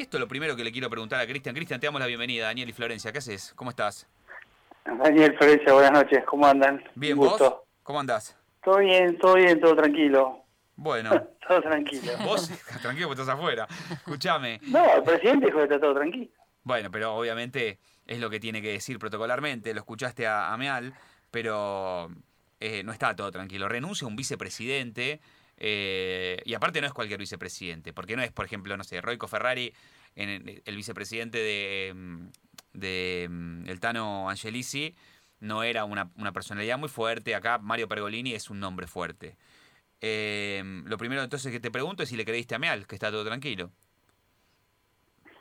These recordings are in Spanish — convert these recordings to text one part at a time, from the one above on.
Y esto es lo primero que le quiero preguntar a Cristian. Cristian, te damos la bienvenida, Daniel y Florencia. ¿Qué haces? ¿Cómo estás? Daniel, Florencia, buenas noches. ¿Cómo andan? Bien, ¿vos? ¿Cómo andás? Todo bien, todo bien, todo tranquilo. Bueno. todo tranquilo. Vos, tranquilo porque estás afuera. Escúchame. No, el presidente dijo que está todo tranquilo. Bueno, pero obviamente es lo que tiene que decir protocolarmente. Lo escuchaste a, Meal, pero eh, no está todo tranquilo. Renuncia un vicepresidente eh, y aparte no es cualquier vicepresidente, porque no es, por ejemplo, no sé, Roico Ferrari, en el vicepresidente de, mm, de mm, el Tano Angelici, no era una, personalidad muy fuerte. Acá Mario Pergolini es un nombre fuerte. Eh, lo primero entonces que te pregunto es si le creíste a Meal, que está todo tranquilo.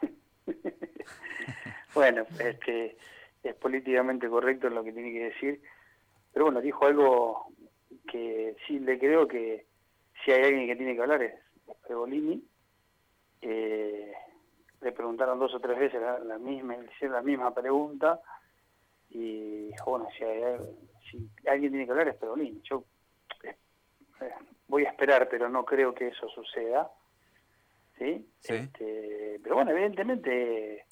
bueno, este, es políticamente correcto en lo que tiene que decir, pero bueno, dijo algo que sí le creo que si hay alguien que tiene que hablar es Pergolini. Eh, le preguntaron dos o tres veces la, misma, hicieron la misma pregunta y bueno, si, alguien tiene que hablar es Pergolini. Yo eh, voy a esperar, pero no creo que eso suceda. ¿sí? Este, pero bueno, evidentemente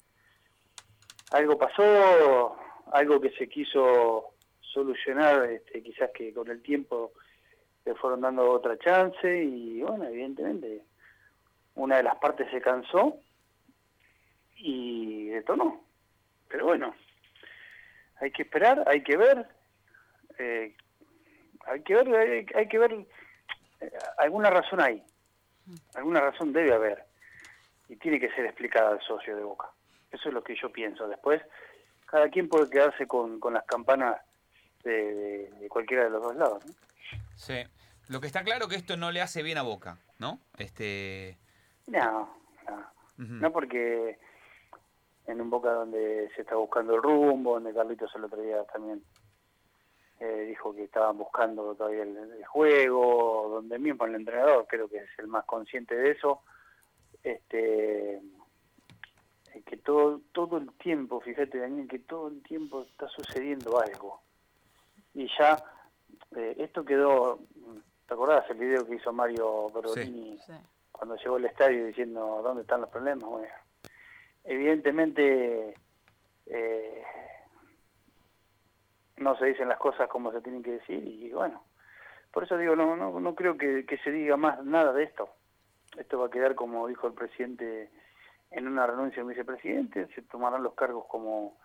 algo pasó, algo que se quiso solucionar, este, quizás que con el tiempo le fueron dando otra chance y bueno, evidentemente una de las partes se cansó y detonó. Pero bueno, hay que esperar, hay que ver, eh, hay que ver, hay, que ver, eh, alguna razón hay, alguna razón debe haber y tiene que ser explicada al socio de Boca. Eso es lo que yo pienso. Después, cada quien puede quedarse con, con las campanas de, cualquiera de los dos lados. Sí. Lo que está claro que esto no le hace bien a Boca, ¿no? Este... No, no. No porque en un Boca donde se está buscando el rumbo, donde Carlitos el otro día también eh, dijo que estaban buscando todavía el, juego, donde mismo el entrenador creo que es el más consciente de eso, este que todo todo el tiempo, fíjate Daniel, que todo el tiempo está sucediendo algo. Y ya eh, esto quedó, ¿te acordás el video que hizo Mario Perolini cuando llegó al estadio diciendo dónde están los problemas? Bueno, evidentemente eh, no se dicen las cosas como se tienen que decir y bueno, por eso digo, no, no, no creo que, se diga más nada de esto. Esto va a quedar como dijo el presidente en una renuncia del vicepresidente, se tomarán los cargos como,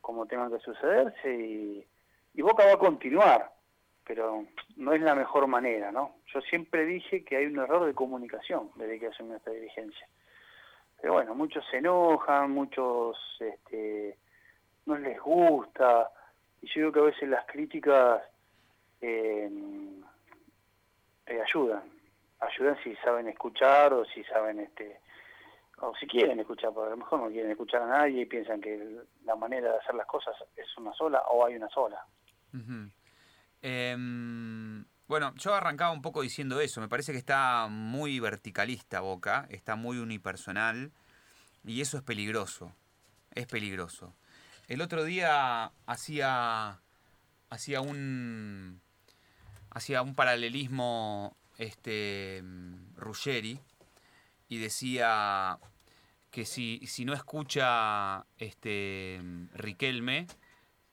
como tengan que sucederse y, y Boca va a continuar, pero no es la mejor manera, ¿no? Yo siempre dije que hay un error de comunicación desde que asumió esta dirigencia. Pero bueno, muchos se enojan, muchos este, no les gusta, y yo creo que a veces las críticas eh, ayudan, ayudan si saben escuchar o si saben, este o si quieren escuchar, porque a lo mejor no quieren escuchar a nadie y piensan que la manera de hacer las cosas es una sola o hay una sola. Em, bueno, yo arrancaba un poco diciendo eso. Me parece que está muy verticalista Boca, está muy unipersonal y eso es peligroso. Es peligroso. El otro día hacía hacía un hacía un paralelismo este Ruggeri y decía que si, si no escucha este Riquelme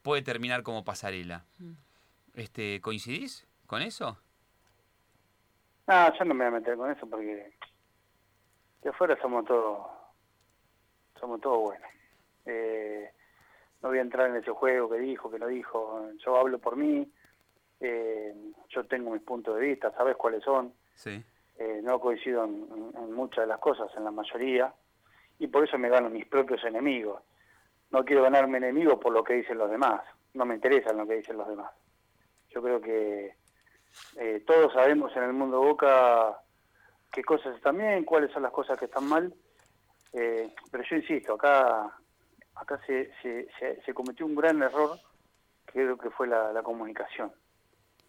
puede terminar como pasarela. Este, ¿coincidís? ¿Con eso? No, yo no me voy a meter con eso porque de afuera somos todos somos todos buenos. Eh, no voy a entrar en ese juego que dijo, que no dijo. Yo hablo por mí. Eh, yo tengo mis puntos de vista, sabes cuáles son. Sí. Eh, no coincido en, muchas de las cosas, en la mayoría, y por eso me gano mis propios enemigos. No quiero ganarme enemigos por lo que dicen los demás. No me interesa lo que dicen los demás. Yo creo que eh, todos sabemos en el mundo Boca qué cosas están bien, cuáles son las cosas que están mal, eh, pero yo insisto, acá acá se, se, cometió un gran error, creo que fue la, comunicación.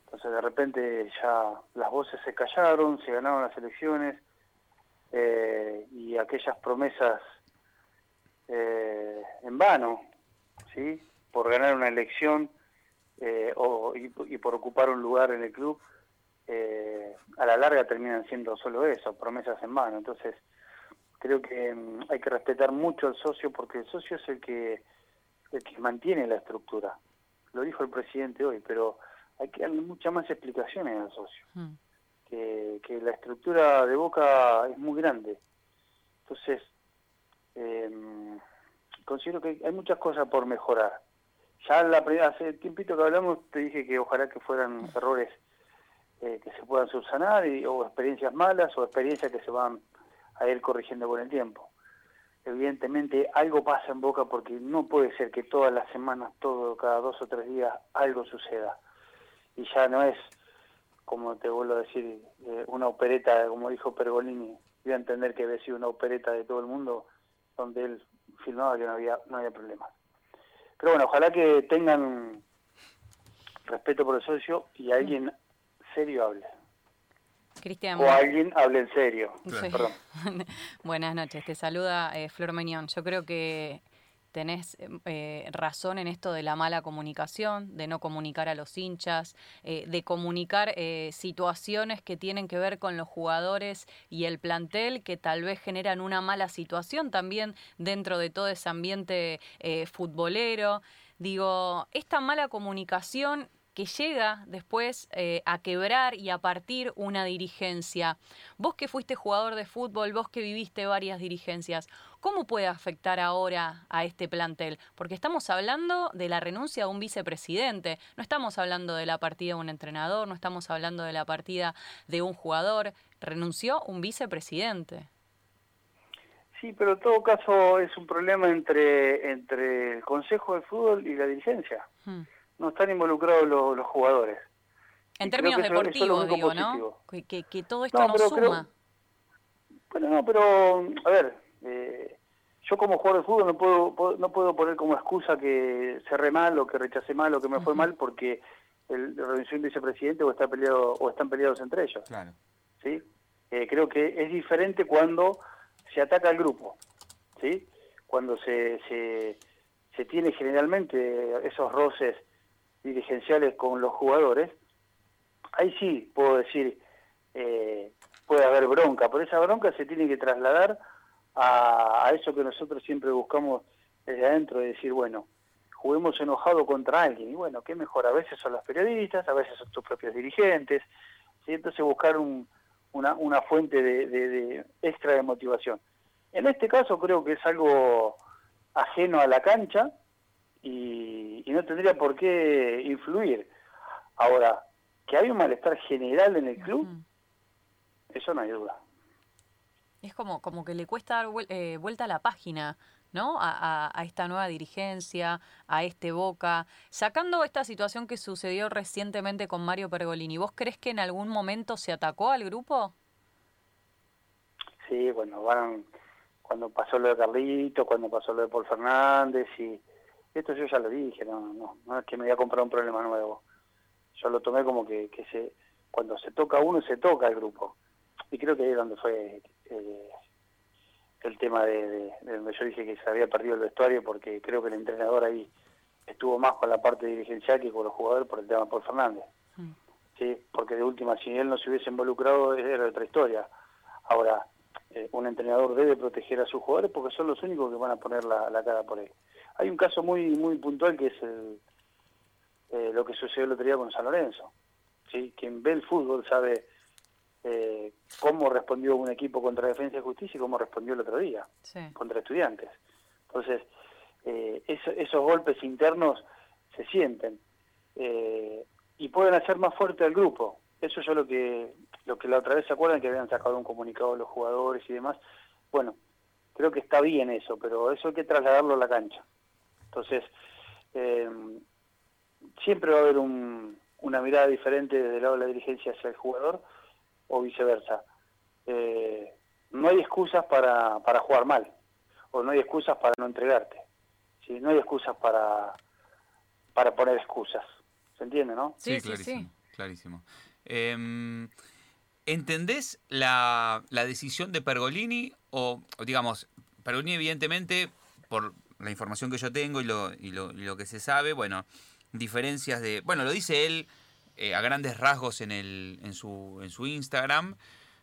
Entonces de repente ya las voces se callaron, se ganaron las elecciones eh, y aquellas promesas en vano, ¿sí? por ganar una elección eh, o, y, por ocupar un lugar en el club, eh, a la larga terminan siendo solo eso, promesas en mano. Entonces, creo que mm, hay que respetar mucho al socio porque el socio es el que, el que mantiene la estructura. Lo dijo el presidente hoy, pero hay que darle muchas más explicaciones al socio. Hmm. Que, que, la estructura de Boca es muy grande. Entonces, eh, considero que hay muchas cosas por mejorar. Ya la, hace tiempito que hablamos te dije que ojalá que fueran errores eh, que se puedan subsanar y, o experiencias malas o experiencias que se van a ir corrigiendo con el tiempo. Evidentemente algo pasa en Boca porque no puede ser que todas las semanas, todo cada dos o tres días algo suceda. Y ya no es, como te vuelvo a decir, eh, una opereta, como dijo Pergolini, voy a entender que había sido una opereta de todo el mundo donde él filmaba que no había, no había problemas. Pero bueno, ojalá que tengan respeto por el socio y alguien serio hable. Cristian. O alguien hable en serio. Perdón. Buenas noches, te saluda eh, Flor Meñón. Yo creo que tenés eh, razón en esto de la mala comunicación, de no comunicar a los hinchas, eh, de comunicar situaciones que tienen que ver con los jugadores y el plantel que tal vez generan una mala situación también dentro de todo ese ambiente futbolero. Digo, esta mala comunicación que llega después eh, a quebrar y a partir una dirigencia. Vos que fuiste jugador de fútbol, vos que viviste varias dirigencias, ¿cómo puede afectar ahora a este plantel? Porque estamos hablando de la renuncia de un vicepresidente, no estamos hablando de la partida de un entrenador, no estamos hablando de la partida de un jugador, renunció un vicepresidente. Sí, pero en todo caso es un problema entre, entre el Consejo de Fútbol y la dirigencia. Hmm no están involucrados los, jugadores. En términos deportivos, digo, ¿no? Que, que, todo esto no, suma. bueno, no, pero, a ver, eh, yo como jugador de fútbol no puedo, no puedo poner como excusa que cerré mal o que rechacé mal o que me fue mal porque el renunció un vicepresidente o está peleado o están peleados entre ellos. Claro. ¿Sí? Eh, creo que es diferente cuando se ataca al grupo, ¿sí? Cuando se, se, se tiene generalmente esos roces dirigenciales con los jugadores, ahí sí puedo decir, eh, puede haber bronca, pero esa bronca se tiene que trasladar a, eso que nosotros siempre buscamos desde adentro, de decir, bueno, juguemos enojado contra alguien, y bueno, ¿qué mejor? A veces son los periodistas, a veces son tus propios dirigentes, ¿sí? entonces buscar una, una fuente de extra de motivación. En este caso creo que es algo ajeno a la cancha, y, no tendría por qué influir. Ahora, que hay un malestar general en el club, eso no hay duda. Es como, como que le cuesta dar eh, vuelta a la página, ¿no? A, a, esta nueva dirigencia, a este Boca. Sacando esta situación que sucedió recientemente con Mario Pergolini, ¿vos crees que en algún momento se atacó al grupo? Sí, bueno, van, cuando pasó lo de Carlito, cuando pasó lo de Paul Fernández y esto yo ya lo dije, no, no, no es que me voy a comprar un problema nuevo. Yo lo tomé como que, que se, cuando se toca uno, se toca el grupo. Y creo que ahí es donde fue eh, el tema de, donde yo dije que se había perdido el vestuario, porque creo que el entrenador ahí estuvo más con la parte dirigencial que con los jugadores por el tema de Paul Fernández. Mm. Sí, porque de última, si él no se hubiese involucrado, era otra historia. Ahora, eh, un entrenador debe proteger a sus jugadores porque son los únicos que van a poner la, la cara por él. Hay un caso muy muy puntual que es el, eh, lo que sucedió el otro día con San Lorenzo. ¿sí? Quien ve el fútbol sabe eh, cómo respondió un equipo contra Defensa y Justicia y cómo respondió el otro día contra estudiantes. Entonces, eh, esos golpes internos se sienten y pueden hacer más fuerte al grupo. Eso yo lo que lo que la otra vez se acuerdan que habían sacado un comunicado los jugadores y demás. Bueno, creo que está bien eso, pero eso hay que trasladarlo a la cancha. Entonces, eh, siempre va a haber una mirada diferente desde el lado de la dirigencia hacia el jugador o viceversa. Eh, no hay excusas para, para jugar mal o no hay excusas para no entregarte. ¿sí? No hay excusas para, para poner excusas. ¿Se entiende, no? Sí, clarísimo. clarísimo. Em, ¿Entendés la, la decisión de Pergolini o, digamos, Pergolini evidentemente, por la información que yo tengo y lo, y lo, lo que se sabe, bueno, diferencias de, bueno, lo dice él eh, a grandes rasgos en, el, en, su, en su Instagram,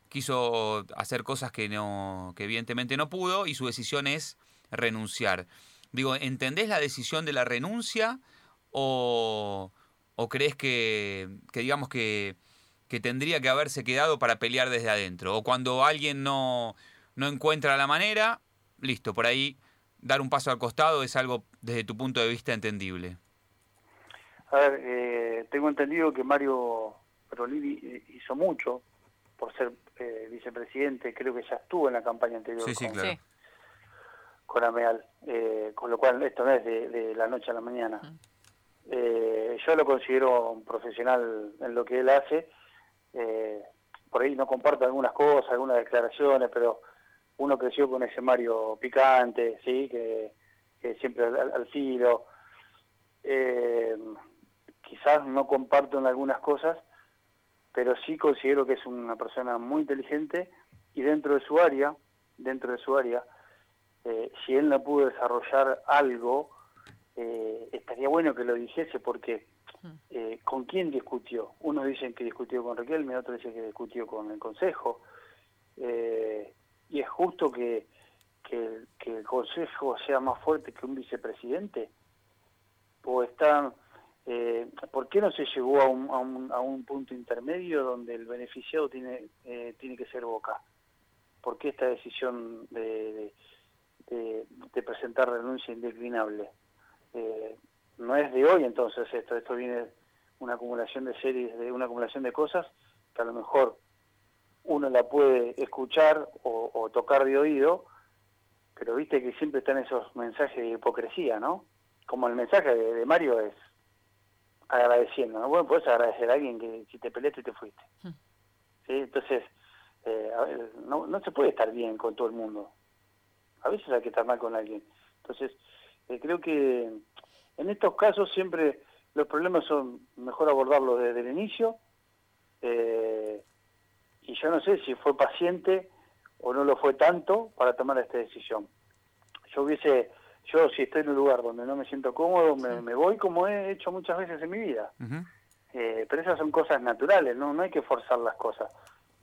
quiso hacer cosas que, no, que evidentemente no pudo y su decisión es renunciar. Digo, ¿entendés la decisión de la renuncia o, o crees que, que digamos que, que tendría que haberse quedado para pelear desde adentro? O cuando alguien no, no encuentra la manera, listo, por ahí dar un paso al costado es algo desde tu punto de vista entendible. A ver, eh, tengo entendido que Mario Perolini hizo mucho por ser eh, vicepresidente, creo que ya estuvo en la campaña anterior con, Ameal, eh, con lo cual esto no es de, la noche a la mañana. yo lo considero un profesional en lo que él hace, por ahí no comparto algunas cosas, algunas declaraciones, pero uno creció con ese Mario picante, sí, que, siempre al, al filo. Eh, quizás no comparto en algunas cosas, pero sí considero que es una persona muy inteligente y dentro de su área, dentro de su área, eh, si él no pudo desarrollar algo, eh, estaría bueno que lo dijese porque. Eh, ¿con quién discutió? Unos dicen que discutió con Riquelme, otros dicen que discutió con el Consejo, y es justo que, que, el Consejo sea más fuerte que un vicepresidente, o están eh, ¿Por qué no se llegó a un, a, un, a un, punto intermedio donde el beneficiado tiene, eh, tiene que ser Boca? ¿Por qué esta decisión de, de, presentar renuncia indeclinable? No es de hoy entonces esto, esto viene una acumulación de series, de una acumulación de cosas que a lo mejor uno la puede escuchar o, tocar de oído, pero viste que siempre están esos mensajes de hipocresía, ¿no? Como el mensaje de Mario es agradeciendo, ¿no? Bueno, puedes agradecer a alguien que si te peleaste te fuiste. Hmm. ¿Sí? Entonces, eh, no, no se puede estar bien con todo el mundo. A veces hay que estar mal con alguien. Entonces, eh, creo que en estos casos siempre los problemas son mejor abordarlos desde el inicio. Eh, y yo no sé si fue paciente o no lo fue tanto para tomar esta decisión. Yo hubiese yo si estoy en un lugar donde no me siento cómodo, me, voy como he hecho muchas veces en mi vida. Eh, pero esas son cosas naturales, ¿no? No hay que forzar las cosas.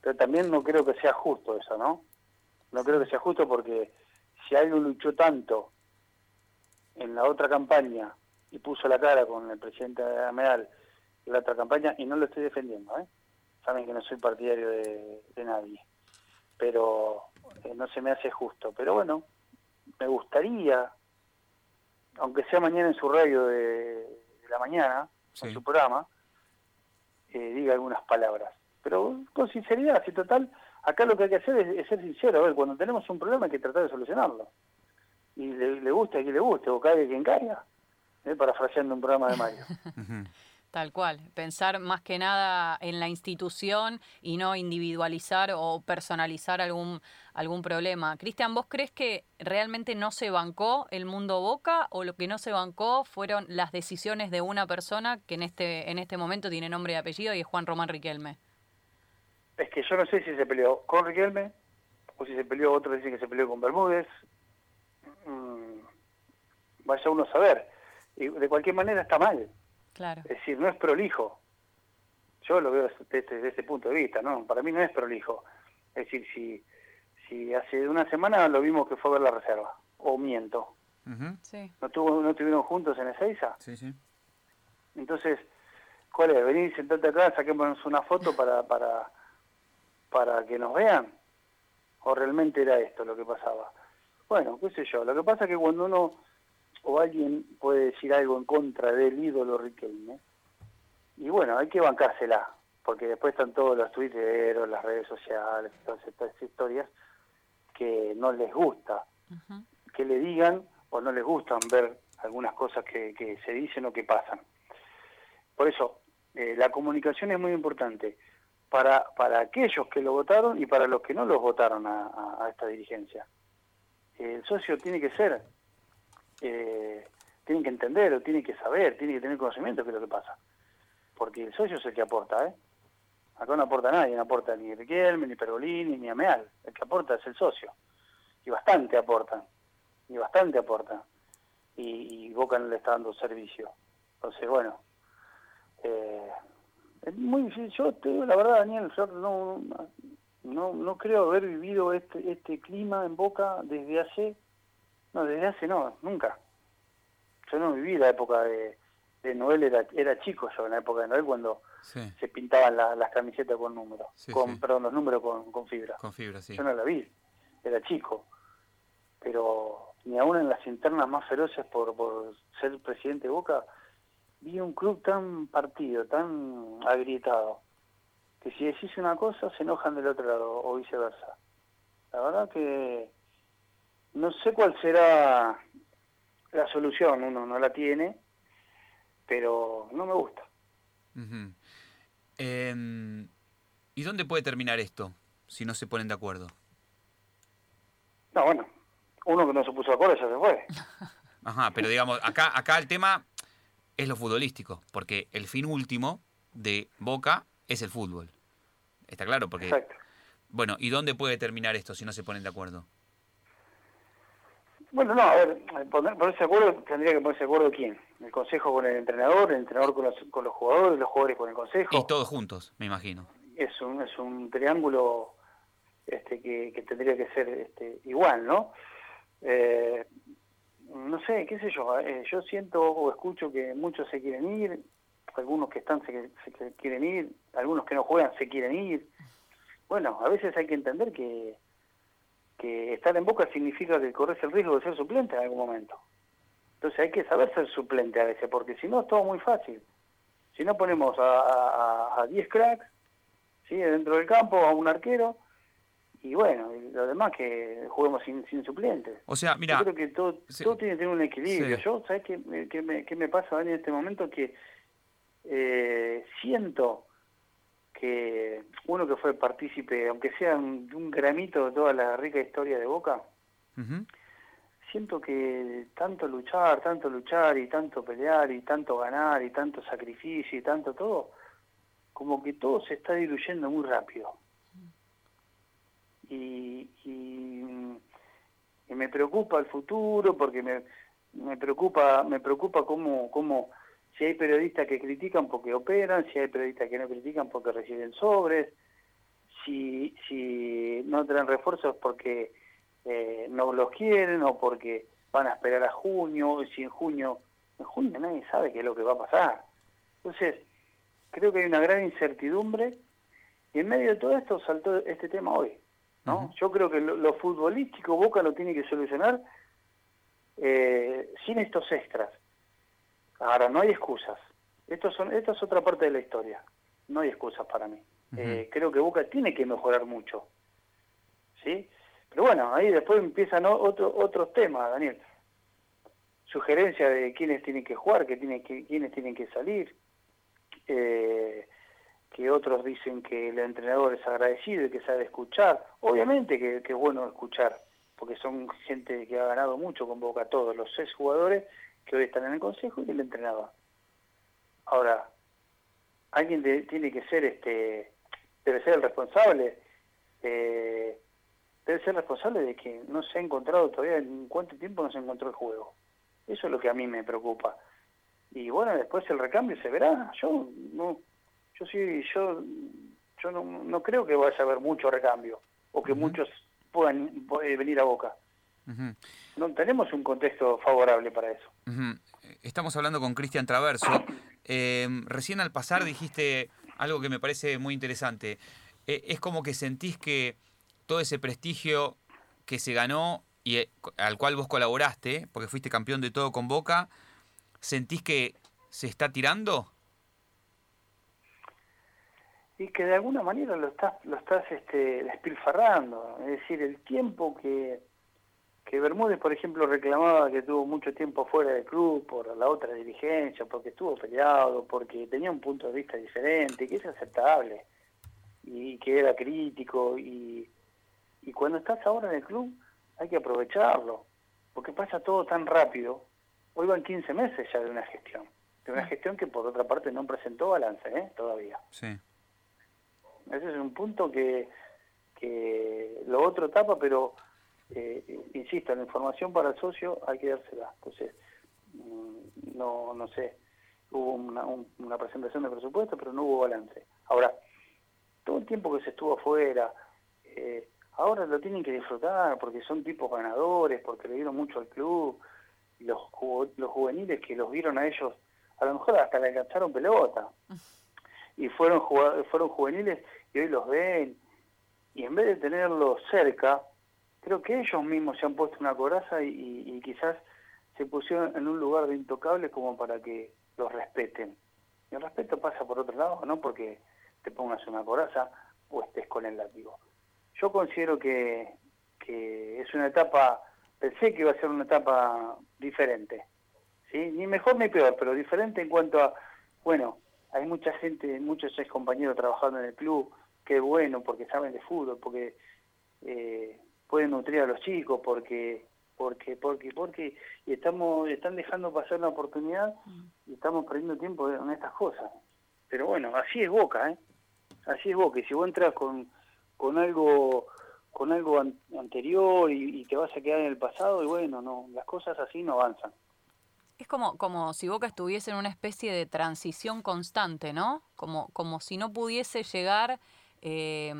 Pero también no creo que sea justo eso, ¿no? No creo que sea justo porque si alguien luchó tanto en la otra campaña y puso la cara con el presidente Ameal en la otra campaña, y no lo estoy defendiendo, ¿eh? Saben que no soy partidario de, nadie. Pero eh, no se me hace justo. Pero bueno, me gustaría aunque sea mañana en su radio de, la mañana, en su programa, eh, diga algunas palabras. Pero con sinceridad, así total, acá lo que hay que hacer es, ser sincero. A ver, cuando tenemos un problema hay que tratar de solucionarlo. Y le, guste a quien le guste, o caiga quien caiga, eh, parafraseando un programa de Mario. Tal cual, pensar más que nada en la institución y no individualizar o personalizar algún, algún problema. Cristian, ¿vos crees que realmente no se bancó el mundo Boca o lo que no se bancó fueron las decisiones de una persona que en este, en este momento tiene nombre y apellido y es Juan Román Riquelme? Es que yo no sé si se peleó con Riquelme o si se peleó, otro dice que se peleó con Bermúdez. Mm, vaya uno a saber. Y de cualquier manera está mal es decir, no es prolijo. Yo lo veo desde, ese punto de vista, ¿no? Para mí no es prolijo. Es decir, si, si hace una semana lo vimos que fue a ver la reserva, o miento. ¿No, tuvo, ¿No estuvieron juntos en Ezeiza? Sí, sí. Entonces, ¿cuál es? Venir, sentate acá, saquémonos una foto para, para, para que nos vean. ¿O realmente era esto lo que pasaba? Bueno, qué sé yo. Lo que pasa es que cuando uno o alguien puede decir algo en contra del ídolo Riquelme. Y bueno, hay que bancársela, porque después están todos los tuiteros, las redes sociales, todas estas historias que no les gusta que le digan o no les gustan ver algunas cosas que, que se dicen o que pasan. Por eso, eh, la comunicación es muy importante para, para aquellos que lo votaron y para los que no los votaron a, a esta dirigencia. El socio tiene que ser tienen que entender o tienen que saber, tienen que tener conocimiento de qué es lo que pasa. Porque el socio es el que aporta, ¿eh? Acá no aporta nadie, no aporta ni Riquelme, ni Pergolini, ni Ameal. El que aporta es el socio. Y bastante aportan. Y bastante aportan. Y, Boca no le está dando servicio. Entonces, bueno. Eh, es muy difícil. Yo la verdad, Daniel, yo no, no, no creo haber vivido este, este clima en Boca desde hace, no, desde hace no, nunca. Yo no viví la época de, de Noel, era, era chico yo en la época de Noel cuando se pintaban las camisetas con números, con, perdón, los números con, con fibra. Con fibra, sí. Yo no la vi, era chico. Pero ni aún en las internas más feroces por, por ser presidente de Boca, vi un club tan partido, tan agrietado que si decís una cosa se enojan del otro lado o viceversa. La verdad que no sé cuál será la solución, uno no la tiene, pero no me gusta. Em, ¿Y dónde puede terminar esto si no se ponen de acuerdo? No, bueno, uno que no se puso de acuerdo ya se fue. Ajá, pero digamos, acá, acá el tema es lo futbolístico, porque el fin último de Boca es el fútbol. Está claro, porque... Exacto. Bueno, ¿y dónde puede terminar esto si no se ponen de acuerdo? Bueno, no, a ver, ponerse de acuerdo, tendría que ponerse de acuerdo quién. El consejo con el entrenador, el entrenador con los, con los jugadores, los jugadores con el consejo. Y todos juntos, me imagino. Es un, es un triángulo este, que, tendría que ser este, igual, ¿no? Eh, no sé, qué sé yo, eh, yo siento o escucho que muchos se quieren ir, algunos que están se, quieren ir, algunos que no juegan se quieren ir. Bueno, a veces hay que entender que, que estar en Boca significa que corres el riesgo de ser suplente en algún momento. Entonces hay que saber ser suplente a veces, porque si no es todo muy fácil. Si no ponemos a 10 cracks, ¿sí? dentro del campo, a un arquero, y bueno, lo demás que juguemos sin, sin suplentes. O sea, mira... Yo creo que todo, todo tiene que tener un equilibrio. Yo, ¿sabes qué, qué, me, qué me pasa en este momento? Que eh, siento que uno que fue partícipe, aunque sea un, un gramito de toda la rica historia de Boca, siento que tanto luchar, tanto luchar y tanto pelear y tanto ganar y tanto sacrificio y tanto todo, como que todo se está diluyendo muy rápido. Y, y, y me preocupa el futuro porque me, me preocupa me preocupa cómo, cómo si hay periodistas que critican porque operan, si hay periodistas que no critican porque reciben sobres, si, si no traen refuerzos porque eh, no los quieren o porque van a esperar a junio, si en junio, en junio nadie sabe qué es lo que va a pasar. Entonces, creo que hay una gran incertidumbre y en medio de todo esto saltó este tema hoy. ¿no? Yo creo que lo, futbolístico Boca lo tiene que solucionar eh, sin estos extras. Ahora, no hay excusas. Esto, son, esto es otra parte de la historia. No hay excusas para mí. Eh, creo que Boca tiene que mejorar mucho. ¿Sí? Pero bueno, ahí después empiezan otro, otros temas, Daniel. Sugerencia de quiénes tienen que jugar, que tienen que, quiénes tienen que salir. Eh, que otros dicen que el entrenador es agradecido y que sabe escuchar. Obviamente que, que es bueno escuchar, porque son gente que ha ganado mucho con Boca, todos los seis jugadores que hoy están en el consejo y el entrenador. Ahora, alguien tiene que ser, este, debe ser el responsable, eh, debe ser responsable de que no se ha encontrado todavía en cuánto tiempo no se encontró el juego. Eso es lo que a mí me preocupa. Y bueno, después el recambio se verá. Yo no, yo sí, yo, yo no, no creo que vaya a haber mucho recambio o que muchos puedan venir a Boca. No tenemos un contexto favorable para eso. Estamos hablando con Cristian Traverso. Eh, recién al pasar dijiste algo que me parece muy interesante. Eh, es como que sentís que todo ese prestigio que se ganó y eh, al cual vos colaboraste, porque fuiste campeón de todo con Boca, ¿sentís que se está tirando? Y que de alguna manera lo estás, lo estás este, despilfarrando. Es decir, el tiempo que, que Bermúdez, por ejemplo, reclamaba que tuvo mucho tiempo fuera del club por la otra dirigencia, porque estuvo peleado, porque tenía un punto de vista diferente, que es aceptable, y que era crítico, y, y cuando estás ahora en el club hay que aprovecharlo, porque pasa todo tan rápido. Hoy van 15 meses ya de una gestión, de una gestión que por otra parte no presentó balance ¿eh? todavía. Sí. Ese es un punto que, que lo otro tapa, pero eh, insisto, la información para el socio hay que dársela. Entonces, mm, no, no sé, hubo una, una presentación de presupuesto, pero no hubo balance. Ahora, todo el tiempo que se estuvo afuera, eh, ahora lo tienen que disfrutar porque son tipos ganadores, porque le dieron mucho al club, los, los juveniles que los vieron a ellos, a lo mejor hasta le alcanzaron pelota, y fueron, fueron juveniles y hoy los ven, y en vez de tenerlos cerca, creo que ellos mismos se han puesto una coraza y, quizás se pusieron en un lugar de intocable como para que los respeten. Y el respeto pasa por otro lado, no porque te pongas una coraza o estés con el látigo. Yo considero que, que es una etapa, pensé que iba a ser una etapa diferente, ¿sí? ni mejor ni peor, pero diferente en cuanto a, bueno, hay mucha gente, muchos ex compañeros trabajando en el club, qué bueno, porque saben de fútbol, porque eh, pueden nutrir a los chicos, porque porque porque porque y estamos están dejando pasar una oportunidad y estamos perdiendo tiempo en estas cosas. Pero bueno así es Boca eh así es Boca. Y si vos entras con con algo con algo anterior y, te vas a quedar en el pasado y bueno no las cosas así no avanzan. Es como, como si Boca estuviese en una especie de transición constante, ¿no? Como, como si no pudiese llegar eh,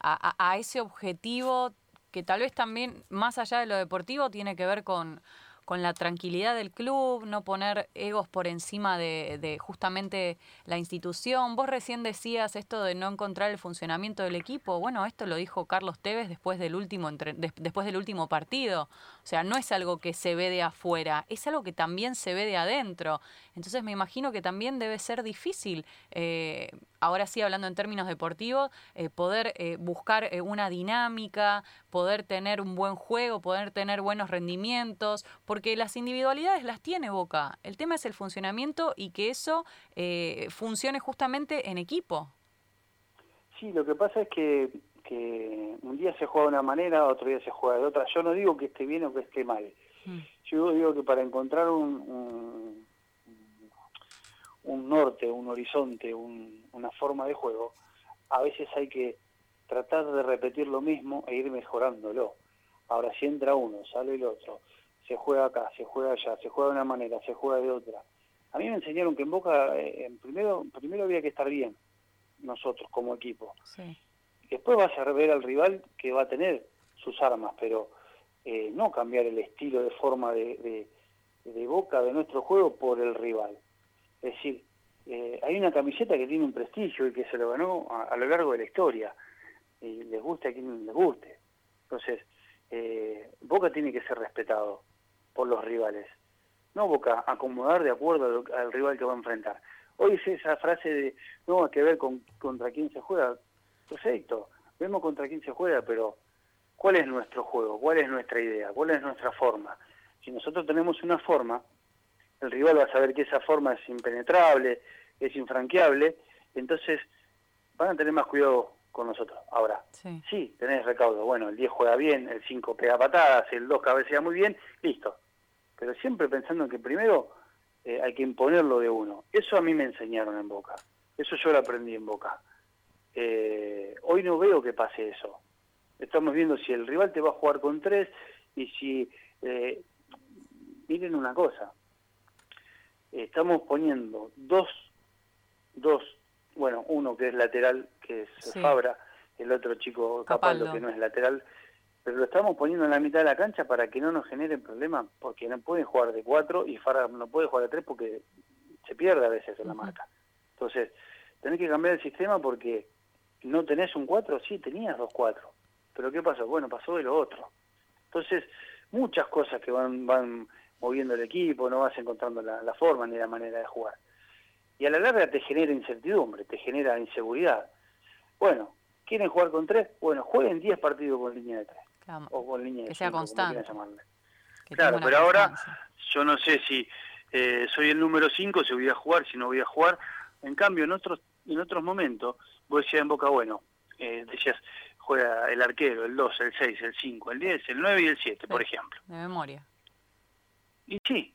a, a, ese objetivo que tal vez también, más allá de lo deportivo, tiene que ver con, con la tranquilidad del club, no poner egos por encima de, justamente la institución. Vos recién decías esto de no encontrar el funcionamiento del equipo. Bueno, esto lo dijo Carlos Tevez después del último después del último partido. O sea, no es algo que se ve de afuera, es algo que también se ve de adentro. Entonces me imagino que también debe ser difícil, eh, ahora sí hablando en términos deportivos, eh, poder eh, buscar una dinámica, poder tener un buen juego, poder tener buenos rendimientos, porque las individualidades las tiene Boca. El tema es el funcionamiento y que eso funcione justamente en equipo. Sí, lo que pasa es que, que un día se juega de una manera, otro día se juega de otra. Yo no digo que esté bien o que esté mal. Mm. Yo digo que para encontrar un un norte, un horizonte, una forma de juego, a veces hay que tratar de repetir lo mismo e ir mejorándolo. Ahora, si entra uno, sale el otro, se juega acá, se juega allá, se juega de una manera, se juega de otra. A mí me enseñaron que en Boca, eh, primero, primero había que estar bien, nosotros como equipo. Después vas a ver al rival que va a tener sus armas, pero eh, no cambiar el estilo de forma de, de Boca, de nuestro juego, por el rival. Es decir, eh, hay una camiseta que tiene un prestigio y que se lo ganó a, lo largo de la historia. Y les guste a quien les guste. Entonces, eh, Boca tiene que ser respetado por los rivales. No Boca acomodar de acuerdo al, rival que va a enfrentar. Hoy es esa frase de, no, hay que ver con, contra quién se juega. Perfecto, vemos contra quién se juega, pero ¿cuál es nuestro juego? ¿Cuál es nuestra idea? ¿Cuál es nuestra forma? Si nosotros tenemos una forma, el rival va a saber que esa forma es impenetrable, es infranqueable, entonces van a tener más cuidado con nosotros. Ahora, sí, tenés recaudo, bueno, el 10 juega bien, el 5 pega patadas, el 2 cabecea muy bien, listo. Pero siempre pensando en que primero eh, hay que imponerlo de uno. Eso a mí me enseñaron en Boca, eso yo lo aprendí en Boca. Eh, hoy no veo que pase eso. Estamos viendo si el rival te va a jugar con tres y si... Eh, miren una cosa, estamos poniendo dos, dos, bueno, uno que es lateral, que es Fabra, el otro chico Capaldo, que no es lateral, pero lo estamos poniendo en la mitad de la cancha para que no nos generen problemas, porque no pueden jugar de cuatro y Fabra no puede jugar de tres porque se pierde a veces en la marca. Entonces, tenés que cambiar el sistema porque no tenés un cuatro, sí, tenías dos cuatro, pero ¿qué pasó? Bueno, pasó de lo otro. Entonces, muchas cosas que van, van moviendo el equipo, no vas encontrando la, forma ni la manera de jugar. Y a la larga te genera incertidumbre, te genera inseguridad. Bueno, ¿quieren jugar con tres? Bueno, jueguen 10 partidos con línea de tres. o con línea de que sea constante. claro, pero ahora yo no sé si eh, soy el número 5, si voy a jugar, si no voy a jugar. En cambio, en otros, en otros momentos, vos decías en Boca, bueno, eh, decías, juega el arquero, el 2, el 6, el 5, el 10, el 9 y el 7, por ejemplo. De memoria. Y sí,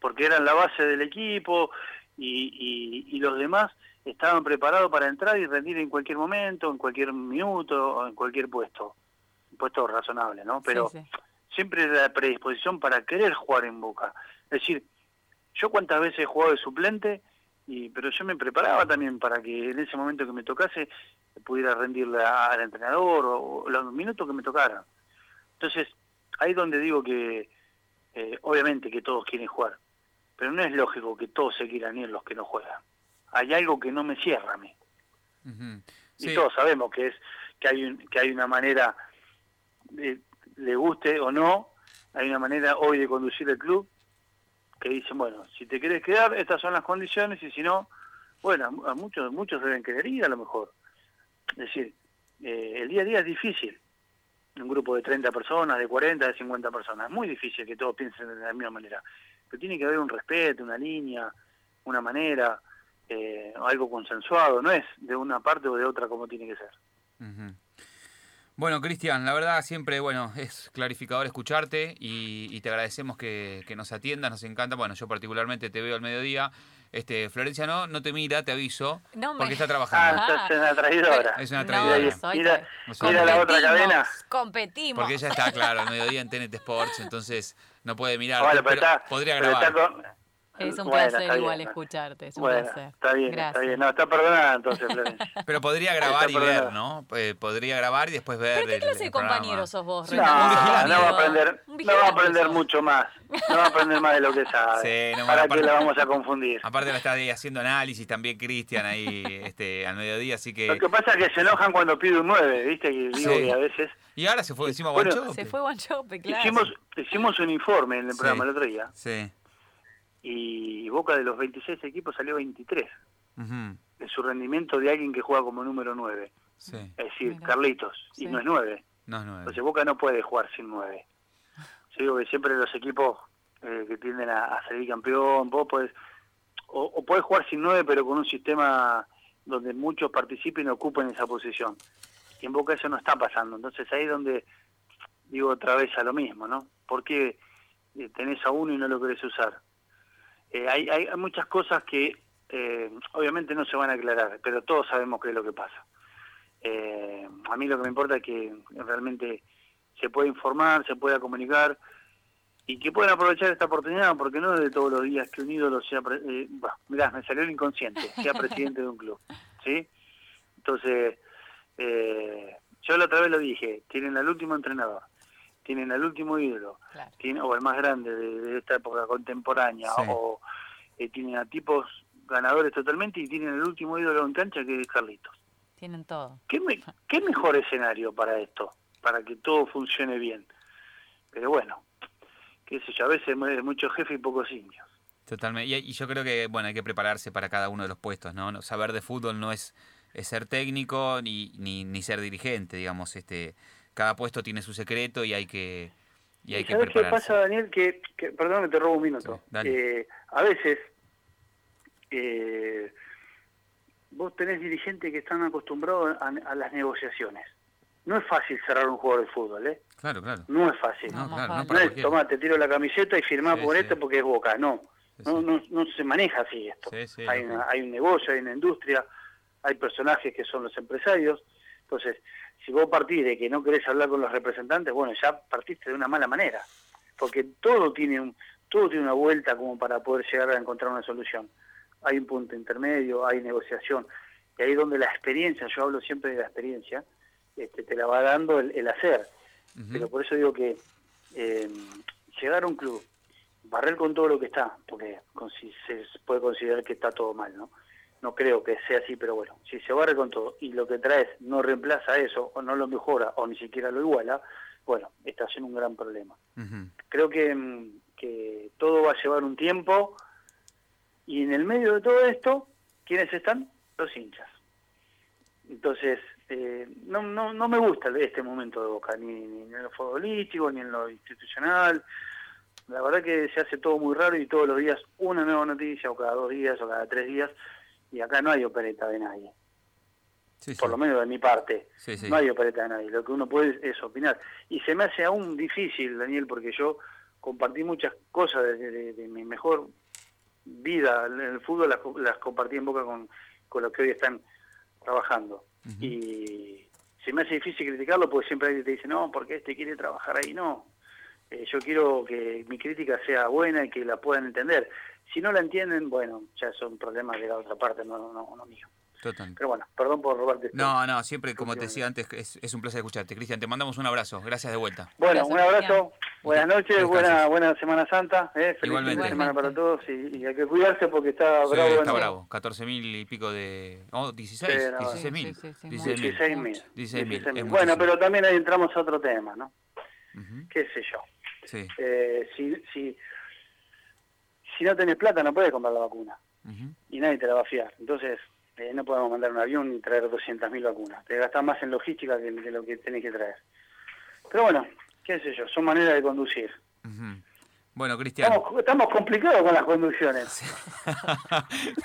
porque eran la base del equipo y, y, los demás estaban preparados para entrar y rendir en cualquier momento, en cualquier minuto, o en cualquier puesto. Un puesto razonable, ¿no? Pero siempre la predisposición para querer jugar en Boca. Es decir, yo cuántas veces he jugado de suplente y pero yo me preparaba también para que en ese momento que me tocase pudiera rendirle al entrenador o, los minutos que me tocaran. Entonces, ahí donde digo que eh, obviamente que todos quieren jugar, pero no es lógico que todos se quieran ir los que no juegan. Hay algo que no me cierra a mí. Y todos sabemos que es que hay que hay una manera de, le guste o no, hay una manera hoy de conducir el club que dicen, bueno, si te quieres quedar, estas son las condiciones y si no, bueno, a muchos muchos deben querer ir a lo mejor. Es decir, eh, el día a día es difícil. Un grupo de 30 personas, de 40, de 50 personas. Es muy difícil que todos piensen de la misma manera. Pero tiene que haber un respeto, una línea, una manera, eh, algo consensuado. No es de una parte o de otra como tiene que ser. Bueno, Cristian, la verdad siempre, bueno, es clarificador escucharte y, te agradecemos que, nos atiendas, nos encanta. Bueno, yo particularmente te veo al mediodía. Este, Florencia no, no te mira, te aviso, porque está trabajando. Ah, es una traidora. Es una traidora. mira, mira la otra cadena. Competimos. Porque ella está, claro, al mediodía en TNT Sports, entonces no puede mirar. Bueno, pero, podría grabar. Es un placer igual escucharte, es un placer. Está bien, está bien. No, está perdonada entonces, Pero podría grabar y ver, ¿no? Eh, podría grabar y después ver. ¿Pero qué clase de compañero sos vos, No, no va a aprender, no va a aprender mucho más. No va a aprender más de lo que sabe. Sí, no, ¿Para qué la vamos a confundir? Aparte la está ahí haciendo análisis también Cristian ahí este, al mediodía, así que... Lo que pasa es que se enojan cuando pide un 9, ¿viste? Y digo que a veces... Y ahora se fue encima bueno, Guanchope. Se fue Guanchope, claro. Hicimos, hicimos un informe en el programa el otro día. Sí y Boca de los 26 equipos salió 23 de su rendimiento de alguien que juega como número 9. Es decir, Carlitos, y no es 9. No es Entonces Boca no puede jugar sin 9. Yo digo que siempre los equipos eh, que tienden a, salir campeón, vos podés, o, o podés jugar sin 9 pero con un sistema donde muchos participen y ocupen esa posición. Y en Boca eso no está pasando. Entonces ahí es donde digo otra vez a lo mismo, ¿no? ¿Por qué eh, tenés a uno y no lo querés usar? Eh, hay, hay, muchas cosas que eh, obviamente no se van a aclarar, pero todos sabemos qué es lo que pasa. Eh, a mí lo que me importa es que realmente se pueda informar, se pueda comunicar y que puedan aprovechar esta oportunidad, porque no es de todos los días que un ídolo sea, eh, mirá, me salió el inconsciente, sea presidente de un club, ¿sí? Entonces, yo la otra vez lo dije, tienen al último entrenador, tienen al último ídolo, o el más grande de, esta época contemporánea, o eh, tienen a tipos ganadores totalmente y tienen el último ídolo en cancha que es Carlitos. Tienen todo. ¿Qué, ¿Qué mejor escenario para esto? Para que todo funcione bien. Pero bueno, qué sé yo, a veces mucho jefe y pocos indios. Totalmente. Y, yo creo que, bueno, hay que prepararse para cada uno de los puestos, ¿no? Saber de fútbol no es, es ser técnico ni, ni, ni ser dirigente, digamos, este cada puesto tiene su secreto y hay que y hay que ¿Sabes qué pasa, Daniel? Que, perdón que te robo un minuto. Eh, a veces eh, vos tenés dirigentes que están acostumbrados a, las negociaciones. No es fácil cerrar un juego de fútbol, ¿eh? Claro, claro. No es fácil. No, no, es, tomá, te tiro la camiseta y firmá por esto porque es Boca. No. no, no, no se maneja así esto. hay, hay un negocio, hay una industria, hay personajes que son los empresarios. Entonces, si vos partís de que no querés hablar con los representantes, bueno, ya partiste de una mala manera, porque todo tiene un, todo tiene una vuelta como para poder llegar a encontrar una solución. Hay un punto intermedio, hay negociación, y ahí donde la experiencia, yo hablo siempre de la experiencia, este, te la va dando el, hacer. Pero por eso digo que eh, llegar a un club, barrer con todo lo que está, porque se puede considerar que está todo mal, ¿no? No creo que sea así, pero bueno, si se barre con todo y lo que traes no reemplaza eso, o no lo mejora, o ni siquiera lo iguala, bueno, estás en un gran problema. Creo que, mm, que todo va a llevar un tiempo, y en el medio de todo esto, ¿quiénes están? Los hinchas. Entonces, eh, no, no, no me gusta este momento de Boca, ni, ni en lo futbolístico, ni en lo institucional. La verdad que se hace todo muy raro y todos los días una nueva noticia, o cada dos días, o cada tres días, y acá no hay opereta de nadie. Por lo menos de mi parte, no hay opereta de nadie. Lo que uno puede es, opinar. Y se me hace aún difícil, Daniel, porque yo compartí muchas cosas de, mi mejor vida en el fútbol, las, compartí en boca con, con los que hoy están trabajando. Y se me hace difícil criticarlo porque siempre alguien te dice, no, porque este quiere trabajar ahí. No, Eh, yo quiero que mi crítica sea buena y que la puedan entender. Si no la entienden, bueno, ya son problemas de la otra parte, no, no, no mío. Total. Pero bueno, perdón por robarte. esto. No, no, siempre, como te decía antes, es, es un placer escucharte. Cristian, te mandamos un abrazo. Gracias de vuelta. Bueno, Gracias, un abrazo, buenas noches, buena, buena Semana Santa, eh, feliz Igualmente. semana para todos y, y hay que cuidarse porque está Sí, bravo. está bravo. 14 mil y pico de... Oh, 16. Sí, no, 16 mil. sí, sí, sí, 16 mil. 16 mil. 16 mil, es Bueno, pero también ahí entramos a otro tema, ¿no? ¿Qué sé yo? Sí. Eh, si, si, si no tenés plata no puedes comprar la vacuna y nadie te la va a fiar. Entonces, eh, no podemos mandar un avión y traer 200.000 vacunas. Te gastas más en logística que, lo que tenés que traer. Pero bueno, qué sé yo, son maneras de conducir. Ujú. Bueno, Cristian. Estamos, estamos complicados con las conducciones.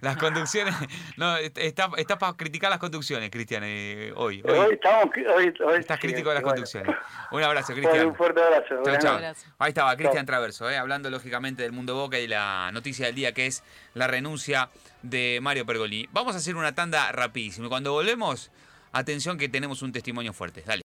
las conducciones. No, está, está para criticar las conducciones, Cristian, eh, hoy. hoy. Hoy estamos, hoy, hoy- Estás sí, crítico de las bueno. conducciones. Un abrazo, Cristian. un fuerte abrazo. Chao. noches. Abrazo. Ahí estaba Cristian. Traverso, eh, hablando lógicamente del mundo Boca y la noticia del día que es la renuncia de Mario Pergolini. Vamos a hacer una tanda rapidísima. y Cuando volvemos, atención que tenemos un testimonio fuerte. Dale.